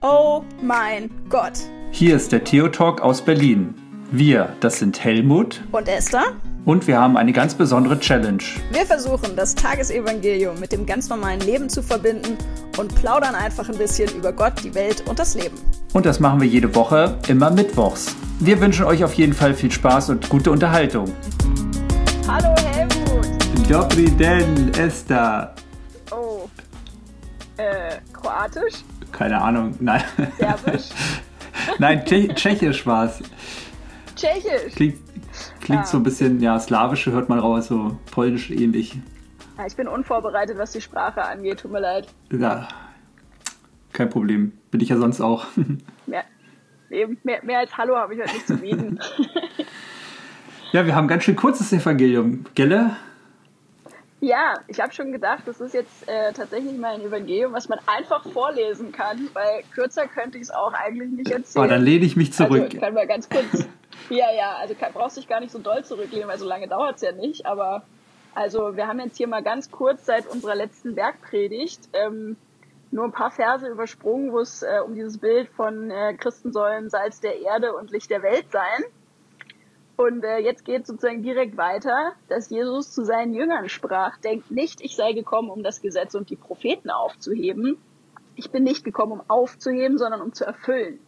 Oh mein Gott. Hier ist der Theo Talk aus Berlin. Wir, das sind Helmut Und Esther? und wir haben eine ganz besondere Challenge. Wir versuchen, das Tagesevangelium mit dem ganz normalen Leben zu verbinden und plaudern einfach ein bisschen über Gott, die Welt und das Leben. Und das machen wir jede Woche, immer mittwochs. Wir wünschen euch auf jeden Fall viel Spaß und gute Unterhaltung. Hallo Helmut. Dobri den, Esther. Oh. Äh, Kroatisch? Keine Ahnung, nein. Serbisch? nein, Tsche Tschechisch war's. Tschechisch? Klingt, klingt Ah. so ein bisschen, ja, slawische hört man raus, so polnisch ähnlich. Ja, ich bin unvorbereitet, was die Sprache angeht. Tut mir leid. Ja, kein Problem. Bin ich ja sonst auch. Mehr, eben, mehr, mehr als Hallo habe ich heute nicht zu bieten. ja, wir haben ganz schön kurzes Evangelium, gelle? Ja, ich habe schon gedacht, das ist jetzt äh, tatsächlich mal ein Evangelium, was man einfach vorlesen kann, weil kürzer könnte ich es auch eigentlich nicht erzählen. Oh, dann lehne ich mich zurück. Also, kann mal ganz kurz. ja, ja, also kann, brauchst dich gar nicht so doll zurücklehnen, weil so lange dauert es ja nicht. Aber also wir haben jetzt hier mal ganz kurz seit unserer letzten Bergpredigt ähm, nur ein paar Verse übersprungen, wo es äh, um dieses Bild von äh, Christen sollen Salz der Erde und Licht der Welt sein. Und äh, jetzt geht sozusagen direkt weiter, dass Jesus zu seinen Jüngern sprach, denkt nicht, ich sei gekommen, um das Gesetz und die Propheten aufzuheben. Ich bin nicht gekommen, um aufzuheben, sondern um zu erfüllen.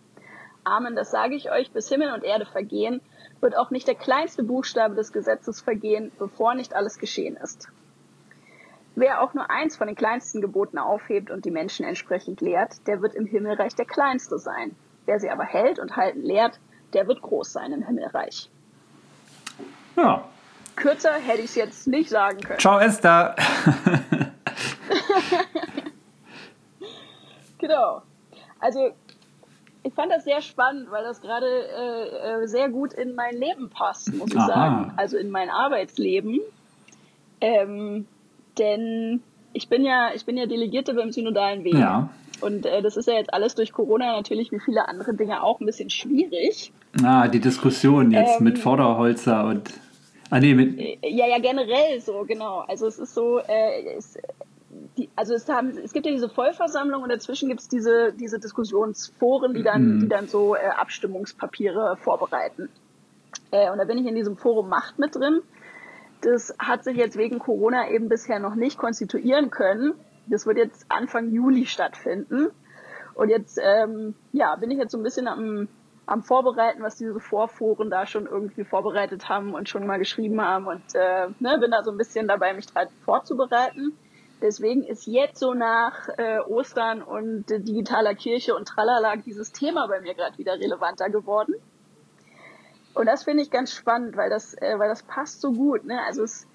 Amen, das sage ich euch, bis Himmel und Erde vergehen, wird auch nicht der kleinste Buchstabe des Gesetzes vergehen, bevor nicht alles geschehen ist. Wer auch nur eins von den kleinsten Geboten aufhebt und die Menschen entsprechend lehrt, der wird im Himmelreich der Kleinste sein. Wer sie aber hält und halten lehrt, der wird groß sein im Himmelreich. Ja. Kürzer hätte ich es jetzt nicht sagen können. Ciao, Esther. Genau. Also ich fand das sehr spannend, weil das gerade äh, äh, sehr gut in mein Leben passt, muss ich Aha. sagen. Also in mein Arbeitsleben. Ähm, denn ich bin ja, ich bin ja Delegierte beim synodalen Weg. Ja. Und äh, das ist ja jetzt alles durch Corona natürlich wie viele andere Dinge auch ein bisschen schwierig. Ah, die Diskussion jetzt Ähm, mit Vorderholzer und. Ah, nee, mit. Äh, Ja, ja, generell so, genau. Also es ist so, äh, es, die, also es, haben, es gibt ja diese Vollversammlung und dazwischen gibt es diese, diese Diskussionsforen, die dann, Mhm. die dann so äh, Abstimmungspapiere vorbereiten. Äh, und da bin ich in diesem Forum Macht mit drin. Das hat sich jetzt wegen Corona eben bisher noch nicht konstituieren können. Das wird jetzt Anfang Juli stattfinden. Und jetzt ähm, ja, bin ich jetzt so ein bisschen am, am Vorbereiten, was diese Vorforen da schon irgendwie vorbereitet haben und schon mal geschrieben haben. Und äh, ne, bin da so ein bisschen dabei, mich vorzubereiten. Deswegen ist jetzt so nach äh, Ostern und äh, digitaler Kirche und Tralala dieses Thema bei mir gerade wieder relevanter geworden. Und das finde ich ganz spannend, weil das, äh, weil das passt so gut. Ne? Also es,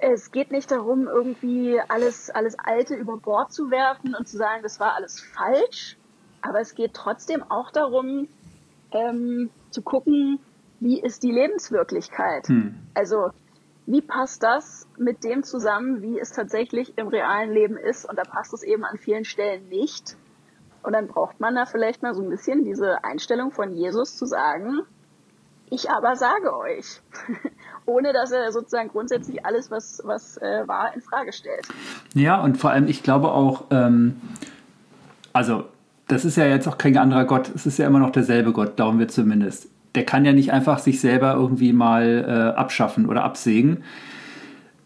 es geht nicht darum, irgendwie alles, alles Alte über Bord zu werfen und zu sagen, das war alles falsch. Aber es geht trotzdem auch darum, ähm, zu gucken, wie ist die Lebenswirklichkeit. Hm. Also wie passt das mit dem zusammen, wie es tatsächlich im realen Leben ist? Und da passt es eben an vielen Stellen nicht. Und dann braucht man da vielleicht mal so ein bisschen diese Einstellung von Jesus zu sagen, ich aber sage euch. Ohne dass er sozusagen grundsätzlich alles, was, was äh, war, in Frage stellt. Ja, und vor allem, ich glaube auch, ähm, also, das ist ja jetzt auch kein anderer Gott, es ist ja immer noch derselbe Gott, glauben wir zumindest. Der kann ja nicht einfach sich selber irgendwie mal äh, abschaffen oder absägen,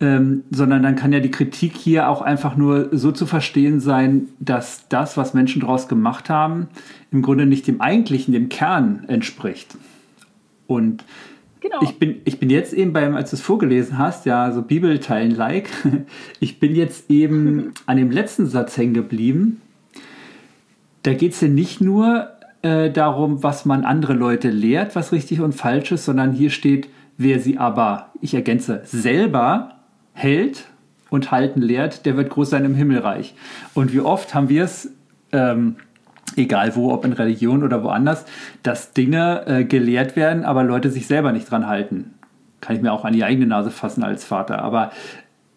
ähm, sondern dann kann ja die Kritik hier auch einfach nur so zu verstehen sein, dass das, was Menschen daraus gemacht haben, im Grunde nicht dem eigentlichen, dem Kern entspricht. Und Genau. ich bin, ich bin jetzt eben beim, als du es vorgelesen hast, ja, so Bibelteilen-like, ich bin jetzt eben an dem letzten Satz hängen geblieben. Da geht es ja nicht nur äh, darum, was man andere Leute lehrt, was richtig und falsch ist, sondern hier steht, wer sie aber, ich ergänze, selber hält und halten lehrt, der wird groß sein im Himmelreich. Und wie oft haben wir es, ähm, egal wo, ob in Religion oder woanders, dass Dinge äh, gelehrt werden, aber Leute sich selber nicht dran halten. Kann ich mir auch an die eigene Nase fassen als Vater. Aber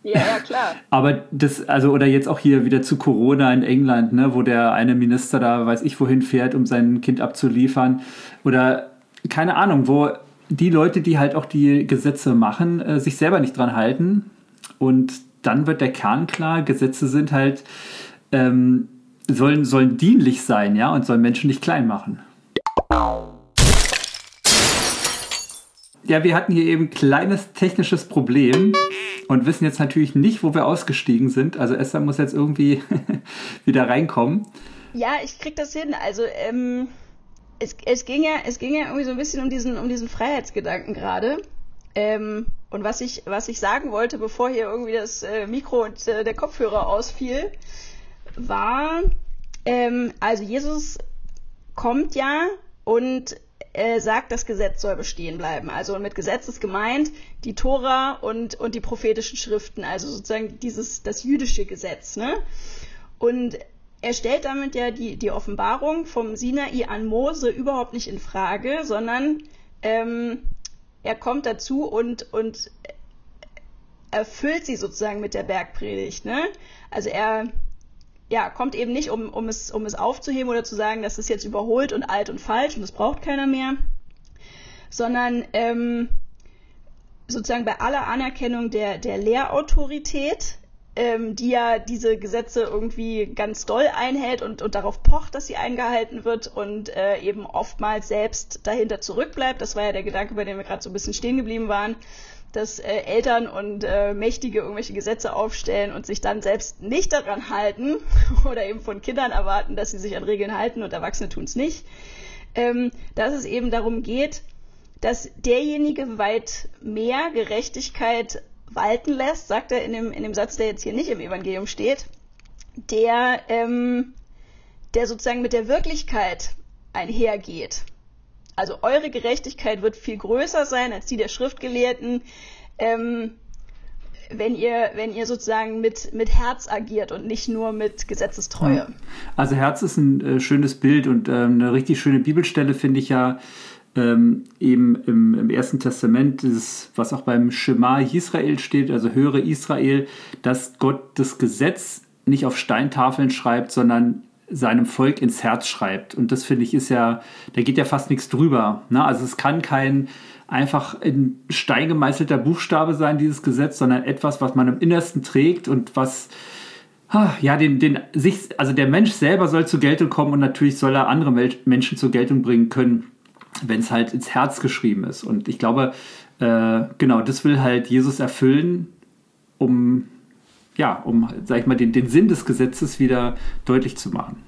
ja, ja, klar. aber das, also, oder jetzt auch hier wieder zu Corona in England, ne, wo der eine Minister da weiß ich wohin fährt, um sein Kind abzuliefern. Oder keine Ahnung, wo die Leute, die halt auch die Gesetze machen, äh, sich selber nicht dran halten. Und dann wird der Kern klar, Gesetze sind halt ähm, sollen, sollen dienlich sein, ja, und sollen Menschen nicht klein machen. Ja, wir hatten hier eben ein kleines technisches Problem und wissen jetzt natürlich nicht, wo wir ausgestiegen sind. Also Esther muss jetzt irgendwie wieder reinkommen. Ja, ich krieg das hin. Also ähm, es, es, ging ja, es ging ja irgendwie so ein bisschen um diesen, um diesen Freiheitsgedanken gerade. Ähm, und was ich, was ich sagen wollte, bevor hier irgendwie das äh, Mikro und äh, der Kopfhörer ausfiel, war, ähm, also Jesus kommt ja und äh, sagt, das Gesetz soll bestehen bleiben. Also mit Gesetz ist gemeint die Tora und, und die prophetischen Schriften, also sozusagen dieses, das jüdische Gesetz. Ne? Und er stellt damit ja die, die Offenbarung vom Sinai an Mose überhaupt nicht in Frage, sondern ähm, er kommt dazu und, und erfüllt sie sozusagen mit der Bergpredigt. Ne? Also er ja, kommt eben nicht, um, um, es, um es aufzuheben oder zu sagen, das ist jetzt überholt und alt und falsch und das braucht keiner mehr, sondern ähm, sozusagen bei aller Anerkennung der, der Lehrautorität, ähm, die ja diese Gesetze irgendwie ganz doll einhält und, und darauf pocht, dass sie eingehalten wird und äh, eben oftmals selbst dahinter zurückbleibt. Das war ja der Gedanke, bei dem wir gerade so ein bisschen stehen geblieben waren dass äh, Eltern und äh, Mächtige irgendwelche Gesetze aufstellen und sich dann selbst nicht daran halten oder eben von Kindern erwarten, dass sie sich an Regeln halten und Erwachsene tun es nicht, ähm, dass es eben darum geht, dass derjenige weit mehr Gerechtigkeit walten lässt, sagt er in dem, in dem Satz, der jetzt hier nicht im Evangelium steht, der, ähm, der sozusagen mit der Wirklichkeit einhergeht. Also eure Gerechtigkeit wird viel größer sein als die der Schriftgelehrten, ähm, wenn ihr, wenn ihr sozusagen mit, mit Herz agiert und nicht nur mit Gesetzestreue. Also Herz ist ein äh, schönes Bild und ähm, eine richtig schöne Bibelstelle finde ich ja ähm, eben im, im, Ersten Testament, dieses, was auch beim Shema Israel steht, also höre Israel, dass Gott das Gesetz nicht auf Steintafeln schreibt, sondern seinem Volk ins Herz schreibt. Und das finde ich ist ja, da geht ja fast nichts drüber. Ne? Also es kann kein einfach in Stein gemeißelter Buchstabe sein, dieses Gesetz, sondern etwas, was man im Innersten trägt und was ja, den, den, sich, also der Mensch selber soll zur Geltung kommen und natürlich soll er andere Menschen zur Geltung bringen können, wenn es halt ins Herz geschrieben ist. Und ich glaube, äh, genau, das will halt Jesus erfüllen, um ja, um, sag ich mal, den, den Sinn des Gesetzes wieder deutlich zu machen.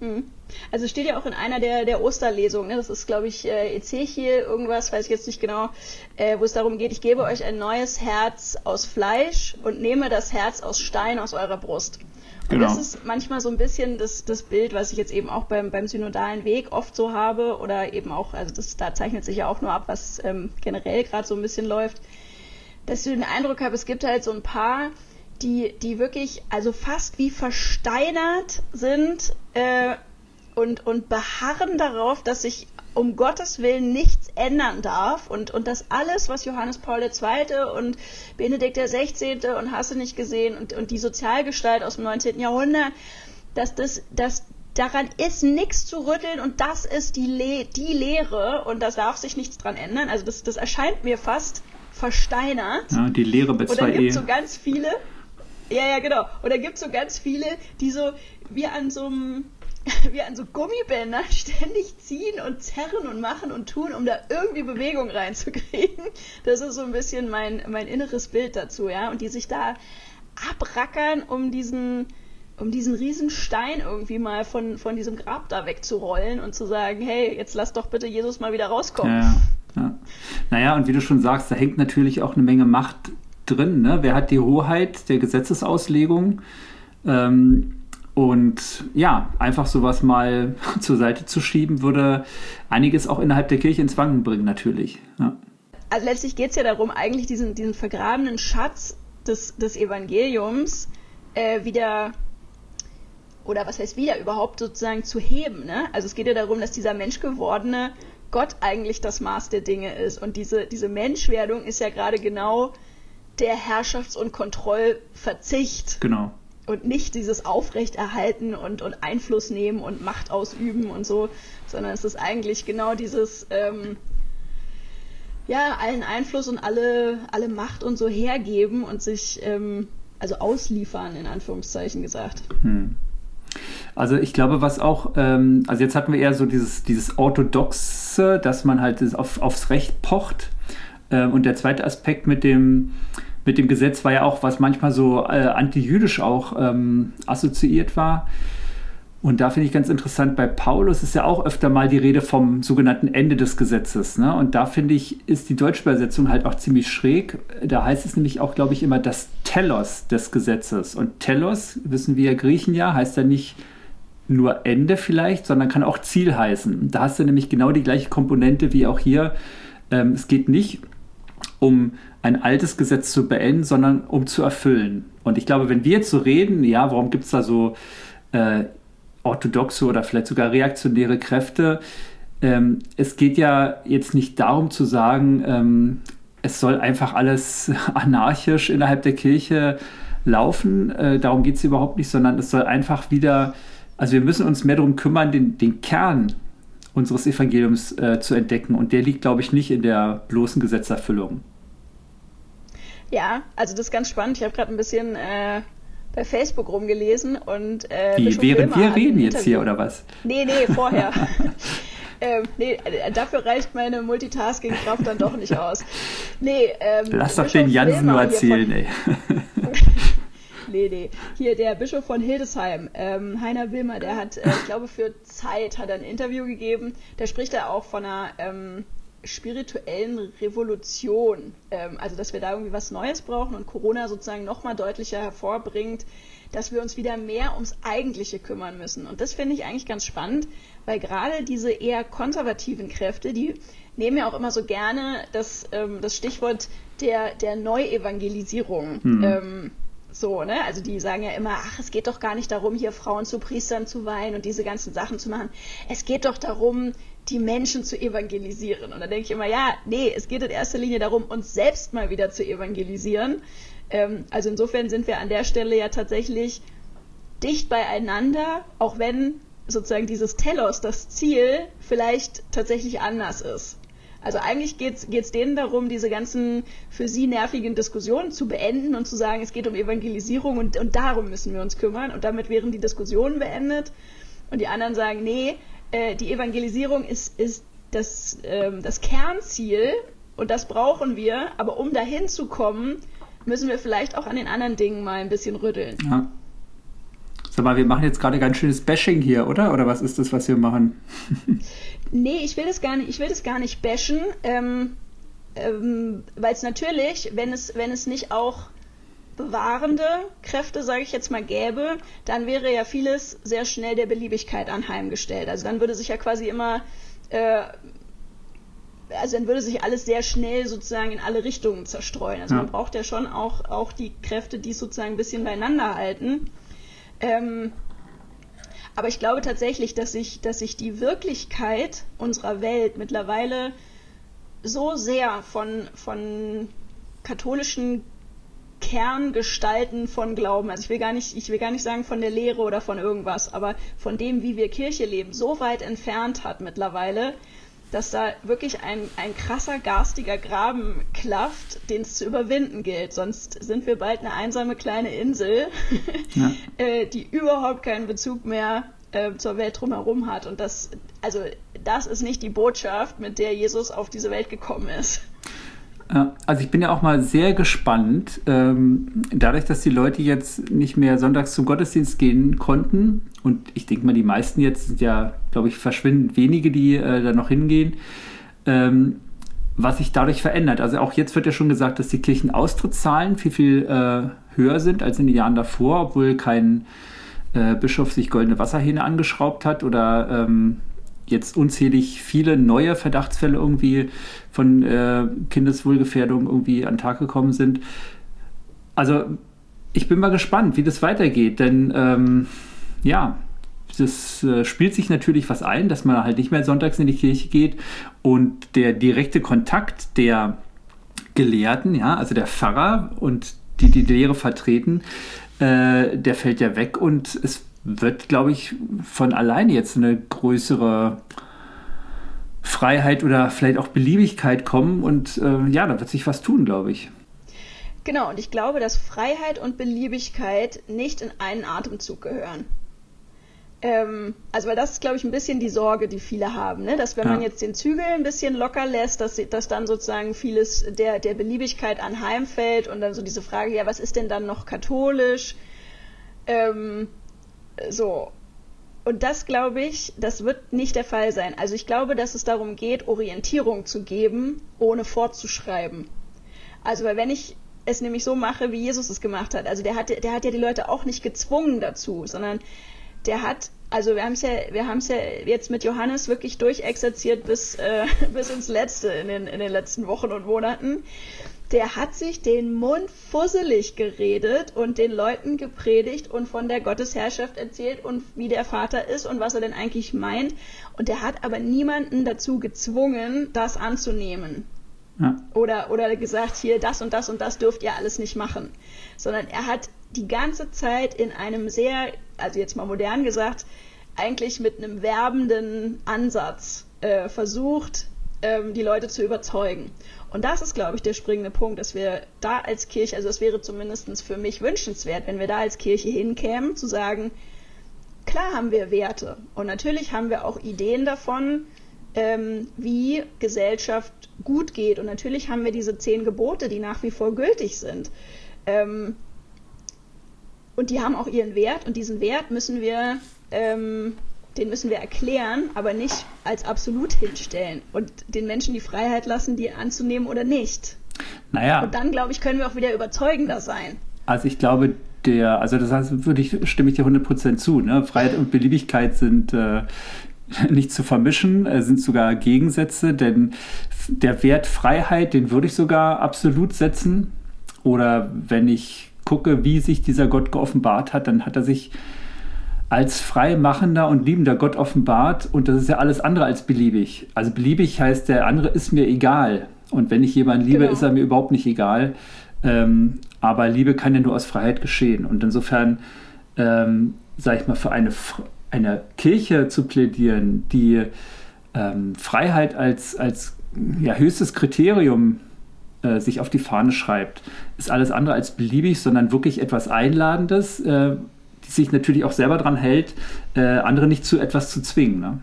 Mhm. Also steht ja auch in einer der, der Osterlesungen, ne? das ist, glaube ich, äh, Ezechiel, irgendwas, weiß ich jetzt nicht genau, äh, wo es darum geht, ich gebe euch ein neues Herz aus Fleisch und nehme das Herz aus Stein aus eurer Brust. Und genau. das ist manchmal so ein bisschen das, das Bild, was ich jetzt eben auch beim, beim synodalen Weg oft so habe oder eben auch, also das, da zeichnet sich ja auch nur ab, was ähm, generell gerade so ein bisschen läuft, dass ich den Eindruck habe, es gibt halt so ein paar die, die wirklich, also fast wie versteinert sind äh, und, und beharren darauf, dass sich um Gottes Willen nichts ändern darf und, und dass alles, was Johannes Paul II. und Benedikt XVI. und hast nicht gesehen und, und die Sozialgestalt aus dem 19. Jahrhundert, dass das, dass daran ist nichts zu rütteln und das ist die, Le die Lehre und da darf sich nichts dran ändern. Also das, das erscheint mir fast versteinert. Ja, die Lehre mit zwei Und dann gibt es so ganz viele, ja, ja, genau. Und da gibt es so ganz viele, die so wie an so einem wie an so Gummibändern ständig ziehen und zerren und machen und tun, um da irgendwie Bewegung reinzukriegen. Das ist so ein bisschen mein, mein inneres Bild dazu, ja. Und die sich da abrackern, um diesen, um diesen Riesenstein irgendwie mal von, von diesem Grab da wegzurollen und zu sagen, hey, jetzt lass doch bitte Jesus mal wieder rauskommen. Ja, ja. Naja, und wie du schon sagst, da hängt natürlich auch eine Menge Macht drin. Ne? Wer hat die Hoheit der Gesetzesauslegung? Ähm, und ja, einfach sowas mal zur Seite zu schieben, würde einiges auch innerhalb der Kirche ins Wanken bringen, natürlich. Ja. Also letztlich geht es ja darum, eigentlich diesen, diesen vergrabenen Schatz des, des Evangeliums äh, wieder, oder was heißt wieder, überhaupt sozusagen zu heben. Ne? Also es geht ja darum, dass dieser menschgewordene Gott eigentlich das Maß der Dinge ist. Und diese, diese Menschwerdung ist ja gerade genau der Herrschafts- und Kontrollverzicht. Genau. Und nicht dieses Aufrechterhalten und, und Einfluss nehmen und Macht ausüben und so, sondern es ist eigentlich genau dieses, ähm, ja, allen Einfluss und alle, alle Macht und so hergeben und sich, ähm, also ausliefern, in Anführungszeichen gesagt. Hm. Also ich glaube, was auch, ähm, also jetzt hatten wir eher so dieses, dieses Orthodoxe, dass man halt auf, aufs Recht pocht. Ähm, und der zweite Aspekt mit dem, mit dem Gesetz war ja auch, was manchmal so äh, antijüdisch auch ähm, assoziiert war. Und da finde ich ganz interessant, bei Paulus ist ja auch öfter mal die Rede vom sogenannten Ende des Gesetzes. Ne? Und da finde ich, ist die deutsche Übersetzung halt auch ziemlich schräg. Da heißt es nämlich auch, glaube ich, immer das Telos des Gesetzes. Und Telos, wissen wir Griechen ja, heißt ja nicht nur Ende vielleicht, sondern kann auch Ziel heißen. Da hast du nämlich genau die gleiche Komponente wie auch hier. Ähm, es geht nicht um ein altes Gesetz zu beenden, sondern um zu erfüllen. Und ich glaube, wenn wir jetzt so reden, ja, warum gibt es da so äh, orthodoxe oder vielleicht sogar reaktionäre Kräfte. Ähm, es geht ja jetzt nicht darum zu sagen, ähm, es soll einfach alles anarchisch innerhalb der Kirche laufen. Äh, darum geht es überhaupt nicht, sondern es soll einfach wieder, also wir müssen uns mehr darum kümmern, den, den Kern unseres Evangeliums äh, zu entdecken. Und der liegt, glaube ich, nicht in der bloßen Gesetzerfüllung. Ja, also das ist ganz spannend. Ich habe gerade ein bisschen äh, bei Facebook rumgelesen und äh, Wie, während wir reden jetzt hier oder was? Nee, nee, vorher. ähm, nee, äh, dafür reicht meine Multitasking-Kraft dann doch nicht aus. Nee, ähm, Lass doch den Jansen nur erzählen, von, ey. nee, nee. Hier der Bischof von Hildesheim, ähm, Heiner Wilmer, der hat, äh, ich glaube, für Zeit hat er ein Interview gegeben. Der spricht da auch von einer ähm, spirituellen Revolution. Ähm, also, dass wir da irgendwie was Neues brauchen und Corona sozusagen nochmal deutlicher hervorbringt, dass wir uns wieder mehr ums Eigentliche kümmern müssen. Und das finde ich eigentlich ganz spannend, weil gerade diese eher konservativen Kräfte, die nehmen ja auch immer so gerne das, ähm, das Stichwort der, der Neuevangelisierung. Mhm. Ähm, so, ne? Also die sagen ja immer, ach, es geht doch gar nicht darum, hier Frauen zu Priestern zu weihen und diese ganzen Sachen zu machen. Es geht doch darum, die Menschen zu evangelisieren. Und da denke ich immer, ja, nee, es geht in erster Linie darum, uns selbst mal wieder zu evangelisieren. Ähm, also insofern sind wir an der Stelle ja tatsächlich dicht beieinander, auch wenn sozusagen dieses Telos, das Ziel, vielleicht tatsächlich anders ist. Also eigentlich geht es denen darum, diese ganzen für sie nervigen Diskussionen zu beenden und zu sagen, es geht um Evangelisierung und, und darum müssen wir uns kümmern. Und damit wären die Diskussionen beendet. Und die anderen sagen, nee, äh, die Evangelisierung ist, ist das, ähm, das Kernziel und das brauchen wir, aber um dahin zu kommen, müssen wir vielleicht auch an den anderen Dingen mal ein bisschen rütteln. Ja. Sag mal, wir machen jetzt gerade ganz schönes Bashing hier, oder? Oder was ist das, was wir machen? nee, ich will das gar nicht, ich will das gar nicht bashen, ähm, ähm, weil es natürlich, wenn es, wenn es nicht auch bewahrende Kräfte, sage ich jetzt mal, gäbe, dann wäre ja vieles sehr schnell der Beliebigkeit anheimgestellt. Also dann würde sich ja quasi immer, äh, also dann würde sich alles sehr schnell sozusagen in alle Richtungen zerstreuen. Also ja. man braucht ja schon auch, auch die Kräfte, die sozusagen ein bisschen beieinander halten. Ähm, aber ich glaube tatsächlich, dass sich, dass sich die Wirklichkeit unserer Welt mittlerweile so sehr von, von katholischen Kerngestalten von Glauben. Also ich will gar nicht, ich will gar nicht sagen von der Lehre oder von irgendwas, aber von dem, wie wir Kirche leben, so weit entfernt hat mittlerweile, dass da wirklich ein, ein krasser garstiger Graben klafft, den es zu überwinden gilt. Sonst sind wir bald eine einsame kleine Insel, ja. äh, die überhaupt keinen Bezug mehr äh, zur Welt drumherum hat. Und das, also das ist nicht die Botschaft, mit der Jesus auf diese Welt gekommen ist. Also ich bin ja auch mal sehr gespannt, ähm, dadurch, dass die Leute jetzt nicht mehr sonntags zum Gottesdienst gehen konnten und ich denke mal, die meisten jetzt sind ja, glaube ich, verschwindend wenige, die äh, da noch hingehen, ähm, was sich dadurch verändert. Also auch jetzt wird ja schon gesagt, dass die Kirchenaustrittszahlen viel, viel äh, höher sind als in den Jahren davor, obwohl kein äh, Bischof sich goldene Wasserhähne angeschraubt hat oder ähm, jetzt unzählig viele neue Verdachtsfälle irgendwie von äh, Kindeswohlgefährdung irgendwie an den Tag gekommen sind. Also ich bin mal gespannt, wie das weitergeht, denn ähm, ja, das äh, spielt sich natürlich was ein, dass man halt nicht mehr sonntags in die Kirche geht und der direkte Kontakt der Gelehrten, ja, also der Pfarrer und die die Lehre vertreten, äh, der fällt ja weg und es wird, glaube ich, von alleine jetzt eine größere Freiheit oder vielleicht auch Beliebigkeit kommen und äh, ja, da wird sich was tun, glaube ich. Genau, und ich glaube, dass Freiheit und Beliebigkeit nicht in einen Atemzug gehören. ähm, also weil das ist, glaube ich, ein bisschen die Sorge, die viele haben, ne? dass wenn ja. man jetzt den Zügel ein bisschen locker lässt, dass, dass dann sozusagen vieles der, der Beliebigkeit anheimfällt und dann so diese Frage, ja, was ist denn dann noch katholisch? Ähm, so. Und das glaube ich, das wird nicht der Fall sein. Also ich glaube, dass es darum geht, Orientierung zu geben, ohne fortzuschreiben. Also weil wenn ich es nämlich so mache, wie Jesus es gemacht hat, also der hat, der hat ja die Leute auch nicht gezwungen dazu, sondern der hat, also wir haben es ja, wir haben es ja jetzt mit Johannes wirklich durchexerziert bis, äh, bis ins Letzte in den, in den letzten Wochen und Monaten. Der hat sich den Mund fusselig geredet und den Leuten gepredigt und von der Gottesherrschaft erzählt und wie der Vater ist und was er denn eigentlich meint. Und der hat aber niemanden dazu gezwungen, das anzunehmen. Ja. Oder, oder gesagt, hier, das und das und das dürft ihr alles nicht machen. Sondern er hat die ganze Zeit in einem sehr, also jetzt mal modern gesagt, eigentlich mit einem werbenden Ansatz äh, versucht, ähm, die Leute zu überzeugen. Und das ist, glaube ich, der springende Punkt, dass wir da als Kirche, also es wäre zumindest für mich wünschenswert, wenn wir da als Kirche hinkämen, zu sagen, klar haben wir Werte und natürlich haben wir auch Ideen davon, ähm, wie Gesellschaft gut geht. Und natürlich haben wir diese zehn Gebote, die nach wie vor gültig sind. Ähm, und die haben auch ihren Wert und diesen Wert müssen wir, ähm, den müssen wir erklären, aber nicht als absolut hinstellen und den Menschen die Freiheit lassen, die anzunehmen oder nicht. Naja. Und dann, glaube ich, können wir auch wieder überzeugender sein. Also ich glaube, der, also das heißt, würde ich, stimme ich dir 100% zu. Ne? Freiheit und Beliebigkeit sind äh, nicht zu vermischen, äh, sind sogar Gegensätze, denn der Wert Freiheit, den würde ich sogar absolut setzen. Oder wenn ich gucke, wie sich dieser Gott geoffenbart hat, dann hat er sich als freimachender und liebender Gott offenbart und das ist ja alles andere als beliebig. Also beliebig heißt, der andere ist mir egal und wenn ich jemanden liebe, genau. ist er mir überhaupt nicht egal. Ähm, aber Liebe kann ja nur aus Freiheit geschehen und insofern, ähm, sage ich mal, für eine, eine Kirche zu plädieren, die ähm, Freiheit als, als ja, höchstes Kriterium äh, sich auf die Fahne schreibt, ist alles andere als beliebig, sondern wirklich etwas Einladendes, äh, die sich natürlich auch selber daran hält, äh, andere nicht zu etwas zu zwingen. Ne?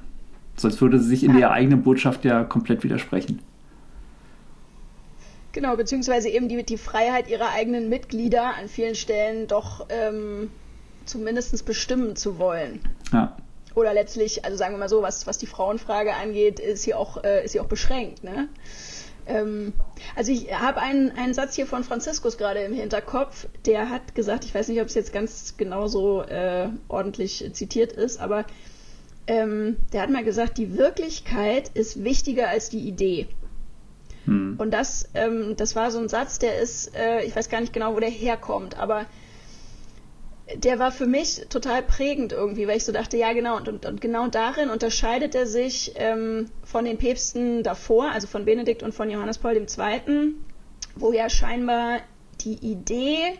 Sonst würde sie sich in ja. der eigenen Botschaft ja komplett widersprechen. Genau, beziehungsweise eben die, die Freiheit ihrer eigenen Mitglieder an vielen Stellen doch ähm, zumindest bestimmen zu wollen. Ja. Oder letztlich, also sagen wir mal so, was, was die Frauenfrage angeht, ist sie auch, äh, ist sie auch beschränkt. Ne? Ähm, also ich habe einen, einen Satz hier von Franziskus gerade im Hinterkopf, der hat gesagt, ich weiß nicht, ob es jetzt ganz genau so äh, ordentlich zitiert ist, aber ähm, der hat mal gesagt, die Wirklichkeit ist wichtiger als die Idee. Hm. Und das, ähm, das war so ein Satz, der ist, äh, ich weiß gar nicht genau, wo der herkommt, aber der war für mich total prägend irgendwie, weil ich so dachte, ja genau, und, und, und genau darin unterscheidet er sich ähm, von den Päpsten davor, also von Benedikt und von Johannes Paul II., wo ja scheinbar die Idee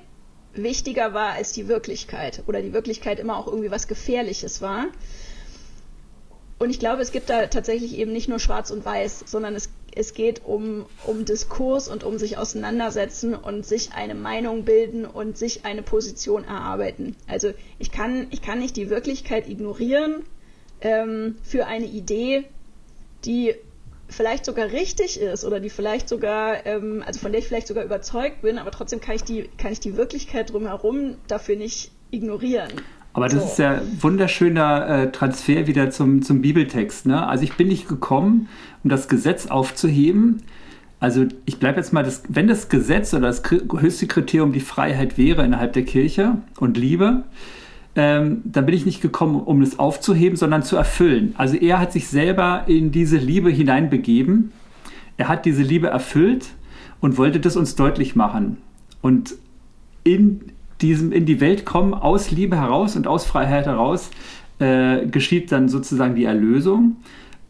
wichtiger war als die Wirklichkeit oder die Wirklichkeit immer auch irgendwie was Gefährliches war. Und ich glaube, es gibt da tatsächlich eben nicht nur Schwarz und Weiß, sondern es es geht um, um Diskurs und um sich auseinandersetzen und sich eine Meinung bilden und sich eine Position erarbeiten. Also ich kann, ich kann nicht die Wirklichkeit ignorieren ähm, für eine Idee, die vielleicht sogar richtig ist oder die vielleicht sogar, ähm, also von der ich vielleicht sogar überzeugt bin, aber trotzdem kann ich die, kann ich die Wirklichkeit drumherum dafür nicht ignorieren. Aber das so. ist ja wunderschöner äh, Transfer wieder zum, zum Bibeltext. Ne? Also ich bin nicht gekommen, um das Gesetz aufzuheben. Also ich bleibe jetzt mal, das, wenn das Gesetz oder das höchste Kriterium die Freiheit wäre innerhalb der Kirche und Liebe, ähm, dann bin ich nicht gekommen, um es aufzuheben, sondern zu erfüllen. Also er hat sich selber in diese Liebe hineinbegeben. Er hat diese Liebe erfüllt und wollte das uns deutlich machen. Und in diesem in die Welt kommen, aus Liebe heraus und aus Freiheit heraus, äh, geschieht dann sozusagen die Erlösung,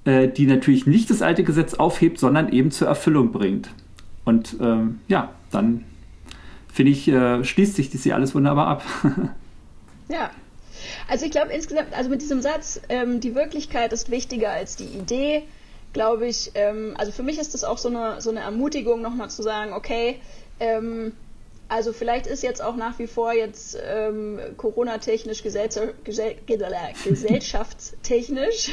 äh, die natürlich nicht das alte Gesetz aufhebt, sondern eben zur Erfüllung bringt. Und ähm, ja, dann finde ich, äh, schließt sich das hier alles wunderbar ab. ja. Also ich glaube insgesamt, also mit diesem Satz, ähm, die Wirklichkeit ist wichtiger als die Idee, glaube ich, ähm, also für mich ist das auch so eine, so eine Ermutigung, nochmal zu sagen, okay, ähm, Also vielleicht ist jetzt auch nach wie vor jetzt ähm, Corona-technisch, gesell gesell gesellschaftstechnisch,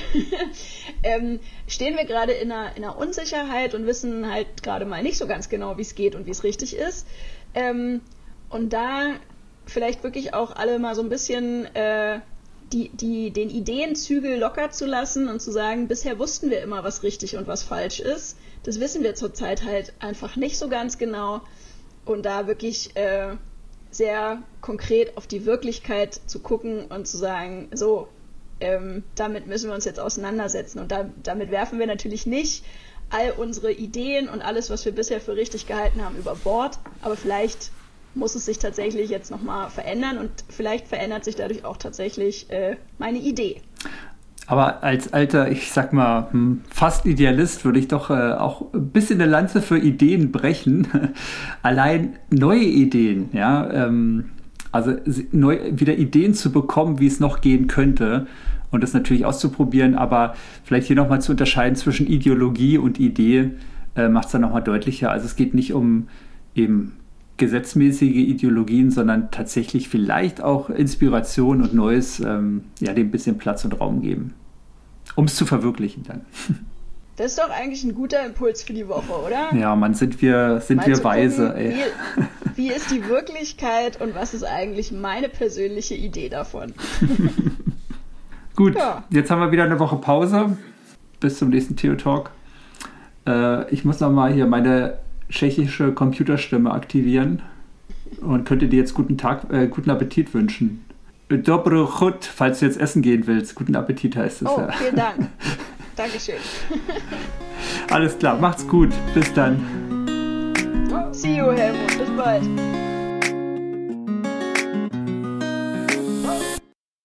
ähm, stehen wir gerade in einer, in einer Unsicherheit und wissen halt gerade mal nicht so ganz genau, wie es geht und wie es richtig ist. Ähm, und da vielleicht wirklich auch alle mal so ein bisschen äh, die, die, den Ideenzügel locker zu lassen und zu sagen, bisher wussten wir immer, was richtig und was falsch ist. Das wissen wir zurzeit halt einfach nicht so ganz genau und da wirklich äh, sehr konkret auf die Wirklichkeit zu gucken und zu sagen, so, ähm, damit müssen wir uns jetzt auseinandersetzen. Und da, damit werfen wir natürlich nicht all unsere Ideen und alles, was wir bisher für richtig gehalten haben, über Bord. Aber vielleicht muss es sich tatsächlich jetzt nochmal verändern und vielleicht verändert sich dadurch auch tatsächlich äh, meine Idee. Aber als alter, ich sag mal, hm, fast Idealist würde ich doch äh, auch ein bisschen eine Lanze für Ideen brechen. Allein neue Ideen, ja, ähm, also neu, wieder Ideen zu bekommen, wie es noch gehen könnte und das natürlich auszuprobieren, aber vielleicht hier nochmal zu unterscheiden zwischen Ideologie und Idee äh, macht es dann nochmal deutlicher. Also es geht nicht um eben gesetzmäßige Ideologien, sondern tatsächlich vielleicht auch Inspiration und Neues, ähm, ja, dem ein bisschen Platz und Raum geben. Um es zu verwirklichen dann. Das ist doch eigentlich ein guter Impuls für die Woche, oder? Ja, man sind wir, sind wir weise. Gucken, wie, wie ist die Wirklichkeit und was ist eigentlich meine persönliche Idee davon? Gut, ja. jetzt haben wir wieder eine Woche Pause. Bis zum nächsten Theo Talk. Äh, ich muss noch mal hier meine tschechische Computerstimme aktivieren und könnte dir jetzt guten Tag, äh, guten Appetit wünschen. Dobro chut, falls du jetzt essen gehen willst. Guten Appetit heißt es. Oh, ja. vielen Dank. Dankeschön. Alles klar, macht's gut. Bis dann. See you, Helmut. Bis bald.